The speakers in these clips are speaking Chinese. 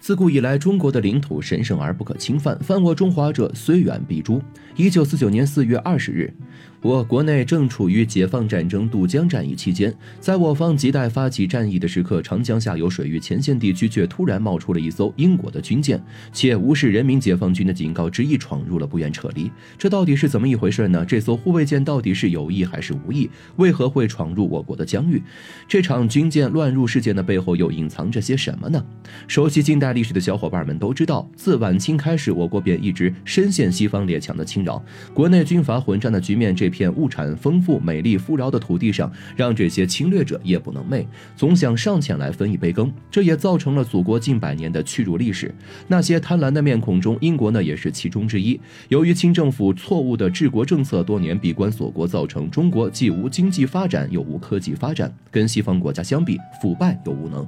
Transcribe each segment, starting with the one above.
自古以来，中国的领土神圣而不可侵犯，犯我中华者，虽远必诛。一九四九年四月二十日。我国内正处于解放战争渡江战役期间，在我方亟待发起战役的时刻，长江下游水域前线地区却突然冒出了一艘英国的军舰，且无视人民解放军的警告，执意闯入了，不愿撤离。这到底是怎么一回事呢？这艘护卫舰到底是有意还是无意？为何会闯入我国的疆域？这场军舰乱入事件的背后又隐藏着些什么呢？熟悉近代历史的小伙伴们都知道，自晚清开始，我国便一直深陷西方列强的侵扰，国内军阀混战的局面这。一片物产丰富、美丽富饶的土地上，让这些侵略者夜不能寐，总想上前来分一杯羹。这也造成了祖国近百年的屈辱历史。那些贪婪的面孔中，英国呢也是其中之一。由于清政府错误的治国政策，多年闭关锁国，造成中国既无经济发展又无科技发展，跟西方国家相比，腐败又无能。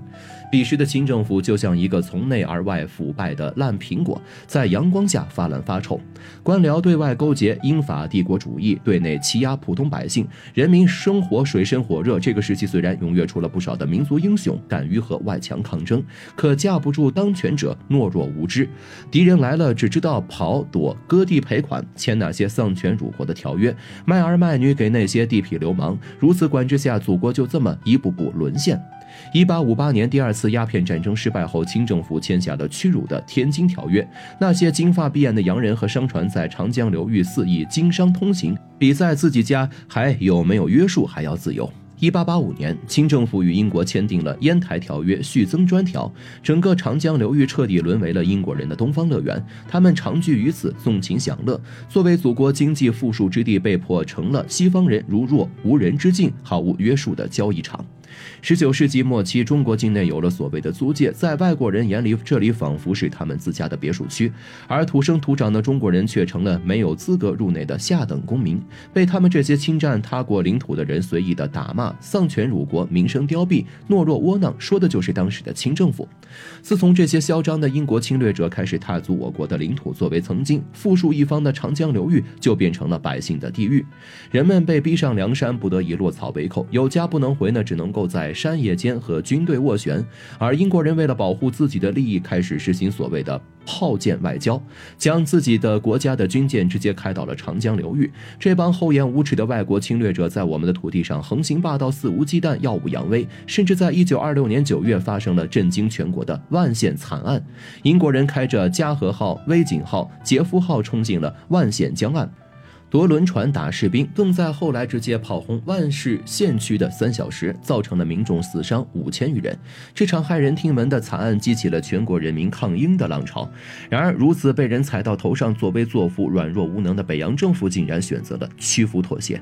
彼时的清政府就像一个从内而外腐败的烂苹果，在阳光下发烂发臭。官僚对外勾结英法帝国主义，对内欺压普通百姓，人民生活水深火热。这个时期虽然踊跃出了不少的民族英雄，敢于和外强抗争，可架不住当权者懦弱无知。敌人来了，只知道跑躲、割地赔款、签那些丧权辱国的条约，卖儿卖女给那些地痞流氓。如此管制下，祖国就这么一步步沦陷。一八五八年，第二次鸦片战争失败后，清政府签下了屈辱的《天津条约》。那些金发碧眼的洋人和商船在长江流域肆意经商通行，比在自己家还有没有约束还要自由。一八八五年，清政府与英国签订了《烟台条约》续增专条，整个长江流域彻底沦为了英国人的东方乐园，他们长居于此，纵情享乐。作为祖国经济富庶之地，被迫成了西方人如若无人之境、毫无约束的交易场。十九世纪末期，中国境内有了所谓的租界，在外国人眼里，这里仿佛是他们自家的别墅区，而土生土长的中国人却成了没有资格入内的下等公民，被他们这些侵占他国领土的人随意的打骂、丧权辱国、民生凋敝、懦弱窝囊，说的就是当时的清政府。自从这些嚣张的英国侵略者开始踏足我国的领土，作为曾经富庶一方的长江流域，就变成了百姓的地狱，人们被逼上梁山，不得已落草为寇，有家不能回呢，只能够。在山野间和军队斡旋，而英国人为了保护自己的利益，开始实行所谓的炮舰外交，将自己的国家的军舰直接开到了长江流域。这帮厚颜无耻的外国侵略者在我们的土地上横行霸道、肆无忌惮、耀武扬威，甚至在一九二六年九月发生了震惊全国的万县惨案。英国人开着嘉禾号、威景号、杰夫号冲进了万县江岸。夺轮船打士兵，更在后来直接炮轰万市县区的三小时，造成了民众死伤五千余人。这场骇人听闻的惨案激起了全国人民抗英的浪潮。然而，如此被人踩到头上、作威作福、软弱无能的北洋政府，竟然选择了屈服妥协。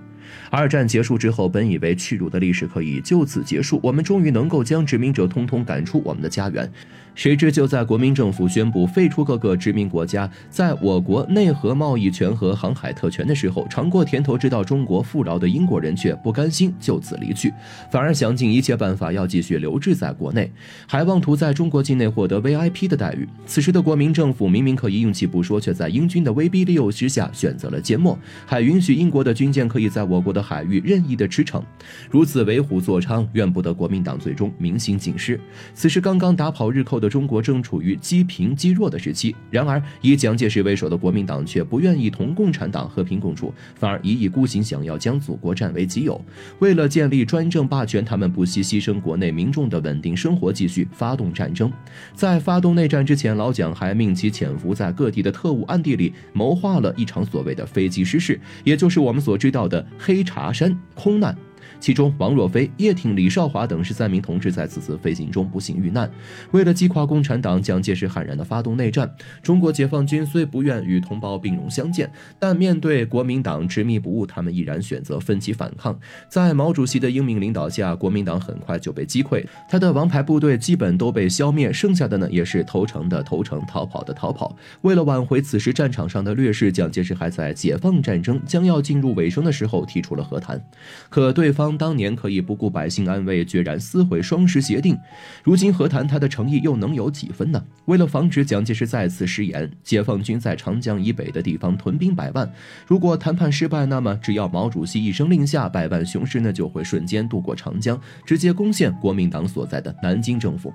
二战结束之后，本以为屈辱的历史可以就此结束，我们终于能够将殖民者通通赶出我们的家园。谁知就在国民政府宣布废除各个殖民国家在我国内河贸易权和航海特权的时候，尝过甜头知道中国富饶的英国人却不甘心就此离去，反而想尽一切办法要继续留置在国内，还妄图在中国境内获得 VIP 的待遇。此时的国民政府明明可以硬气不说，却在英军的威逼利诱之下选择了缄默，还允许英国的军舰可以在我国的海域任意的驰骋，如此为虎作伥，怨不得国民党最终民心尽失。此时刚刚打跑日寇的。中国正处于积贫积弱的时期，然而以蒋介石为首的国民党却不愿意同共产党和平共共处，反而一意孤行，想要将祖国占为己有。为了建立专政霸权，他们不惜牺牲国内民众的稳定生活，继续发动战争。在发动内战之前，老蒋还命其潜伏在各地的特务暗地里，谋划了一场所谓的飞机失事，也就是我们所知道的黑茶山空难。其中，王若飞、叶挺、李少华等十三名同志在此次飞行中不幸遇难。为了击垮共产党，蒋介石悍然地发动内战。中国解放军虽不愿与同胞兵戎相见，但面对国民党执迷不悟，他们毅然选择奋起反抗。在毛主席的英明领导下，国民党很快就被击溃，他的王牌部队基本都被消灭，剩下的呢，也是投诚的投诚，逃跑的逃跑。为了挽回此时战场上的劣势，蒋介石还在解放战争将要进入尾声的时候提出了和谈，可对方。当年可以不顾百姓安危，决然撕毁双十协定，如今何谈他的诚意又能有几分呢？为了防止蒋介石再次失言，解放军在长江以北的地方屯兵百万。如果谈判失败，那么只要毛主席一声令下，百万雄师呢就会瞬间渡过长江，直接攻陷国民党所在的南京政府。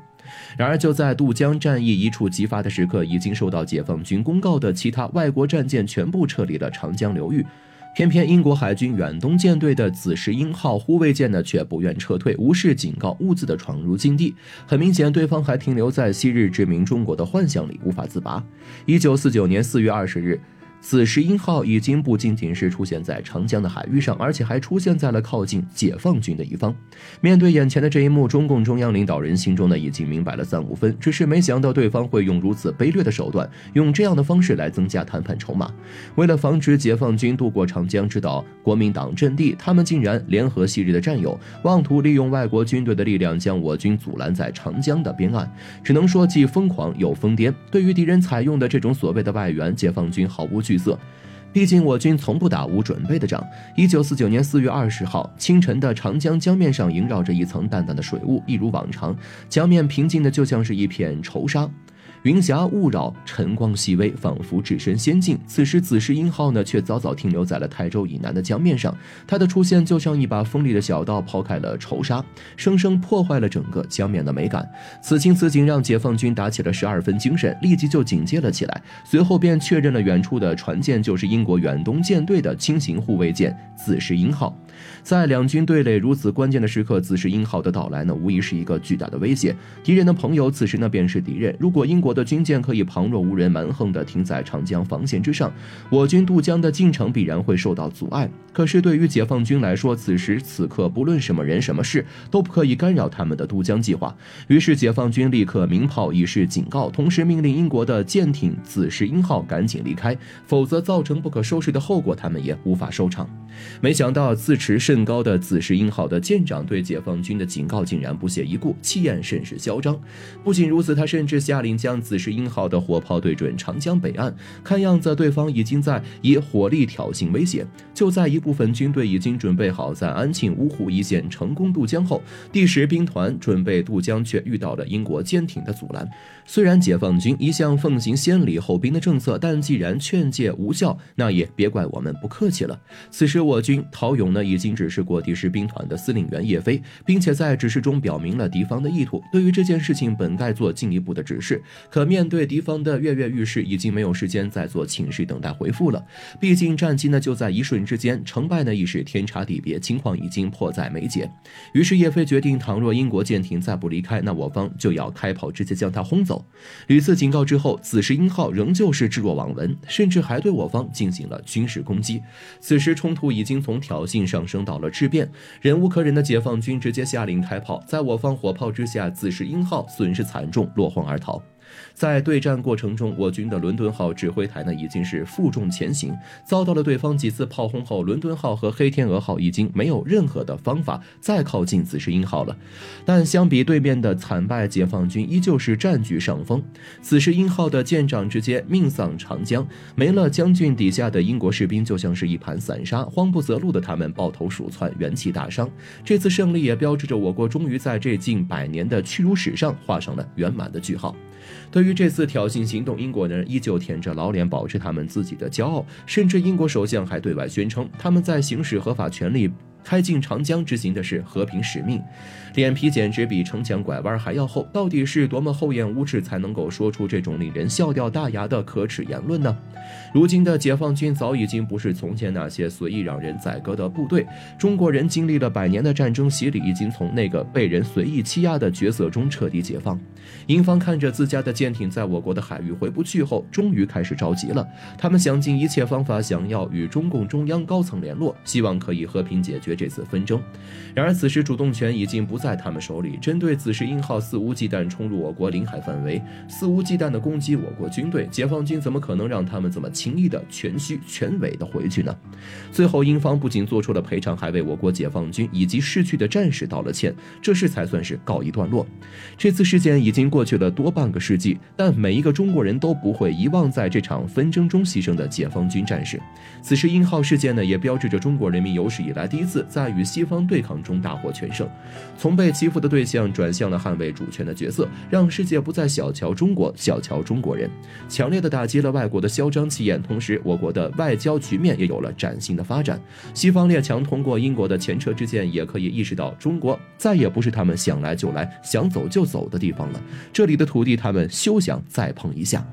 然而，就在渡江战役一触即发的时刻，已经受到解放军公告的其他外国战舰全部撤离了长江流域。偏偏英国海军远东舰队的紫石英号护卫舰呢，却不愿撤退，无视警告，兀自的闯入禁地。很明显，对方还停留在昔日殖民中国的幻想里，无法自拔。一九四九年四月二十日。此时，鹰号已经不仅仅是出现在长江的海域上，而且还出现在了靠近解放军的一方。面对眼前的这一幕，中共中央领导人心中呢已经明白了三五分，只是没想到对方会用如此卑劣的手段，用这样的方式来增加谈判筹码。为了防止解放军渡过长江，知道国民党阵地，他们竟然联合昔日的战友，妄图利用外国军队的力量将我军阻拦在长江的边岸。只能说既疯狂又疯癫。对于敌人采用的这种所谓的外援，解放军毫无惧。惧色，毕竟我军从不打无准备的仗。一九四九年四月二十号清晨的长江江面上萦绕着一层淡淡的水雾，一如往常，江面平静的就像是一片愁沙。云霞雾绕，晨光细微，仿佛置身仙境。此时，紫石英号呢，却早早停留在了台州以南的江面上。它的出现就像一把锋利的小刀，抛开了仇杀，生生破坏了整个江面的美感。此情此景，让解放军打起了十二分精神，立即就警戒了起来。随后便确认了远处的船舰就是英国远东舰队的轻型护卫舰紫石英号。在两军对垒如此关键的时刻，紫石英号的到来呢，无疑是一个巨大的威胁。敌人的朋友，此时呢便是敌人。如果英国的军舰可以旁若无人、蛮横地停在长江防线之上，我军渡江的进程必然会受到阻碍。可是对于解放军来说，此时此刻，不论什么人、什么事，都不可以干扰他们的渡江计划。于是，解放军立刻鸣炮以示警告，同时命令英国的舰艇紫石英号赶紧离开，否则造成不可收拾的后果，他们也无法收场。没想到自持甚高的紫石英号的舰长对解放军的警告竟然不屑一顾，气焰甚是嚣张。不仅如此，他甚至下令将紫石英号的火炮对准长江北岸。看样子，对方已经在以火力挑衅威胁。就在一部分军队已经准备好在安庆、芜湖一线成功渡江后，第十兵团准备渡江，却遇到了英国舰艇的阻拦。虽然解放军一向奉行先礼后兵的政策，但既然劝诫无效，那也别怪我们不客气了。此时，我军陶勇呢已经指示过第十兵团的司令员叶飞，并且在指示中表明了敌方的意图。对于这件事情，本该做进一步的指示，可面对敌方的跃跃欲试，已经没有时间再做请示等待回复了。毕竟战机呢就在一瞬之间，成败呢已是天差地别，情况已经迫在眉睫。于是叶飞决定，倘若英国舰艇再不离开，那我方就要开炮，直接将它轰走。屡次警告之后，此时英号仍旧是置若罔闻，甚至还对我方进行了军事攻击。此时冲突已经从挑衅上升到了质变，忍无可忍的解放军直接下令开炮，在我方火炮之下，此时英号损失惨重，落荒而逃。在对战过程中，我军的伦敦号指挥台呢已经是负重前行，遭到了对方几次炮轰后，伦敦号和黑天鹅号已经没有任何的方法再靠近紫石英号了。但相比对面的惨败，解放军依旧是占据上风。紫石英号的舰长直接命丧长江，没了将军底下的英国士兵就像是一盘散沙，慌不择路的他们抱头鼠窜，元气大伤。这次胜利也标志着我国终于在这近百年的屈辱史上画上了圆满的句号。对于这次挑衅行动，英国人依旧舔着老脸，保持他们自己的骄傲，甚至英国首相还对外宣称，他们在行使合法权利。开进长江执行的是和平使命，脸皮简直比城墙拐弯还要厚。到底是多么厚颜无耻，才能够说出这种令人笑掉大牙的可耻言论呢？如今的解放军早已经不是从前那些随意让人宰割的部队。中国人经历了百年的战争洗礼，已经从那个被人随意欺压的角色中彻底解放。英方看着自家的舰艇在我国的海域回不去后，终于开始着急了。他们想尽一切方法，想要与中共中央高层联络，希望可以和平解决。这次纷争，然而此时主动权已经不在他们手里。针对此时英号肆无忌惮冲入我国领海范围，肆无忌惮地攻击我国军队，解放军怎么可能让他们这么轻易的全虚全伪的回去呢？最后，英方不仅做出了赔偿，还为我国解放军以及逝去的战士道了歉，这事才算是告一段落。这次事件已经过去了多半个世纪，但每一个中国人都不会遗忘在这场纷争中牺牲的解放军战士。此时英号事件呢，也标志着中国人民有史以来第一次。在与西方对抗中大获全胜，从被欺负的对象转向了捍卫主权的角色，让世界不再小瞧中国，小瞧中国人，强烈的打击了外国的嚣张气焰。同时，我国的外交局面也有了崭新的发展。西方列强通过英国的前车之鉴，也可以意识到中国再也不是他们想来就来、想走就走的地方了。这里的土地，他们休想再碰一下。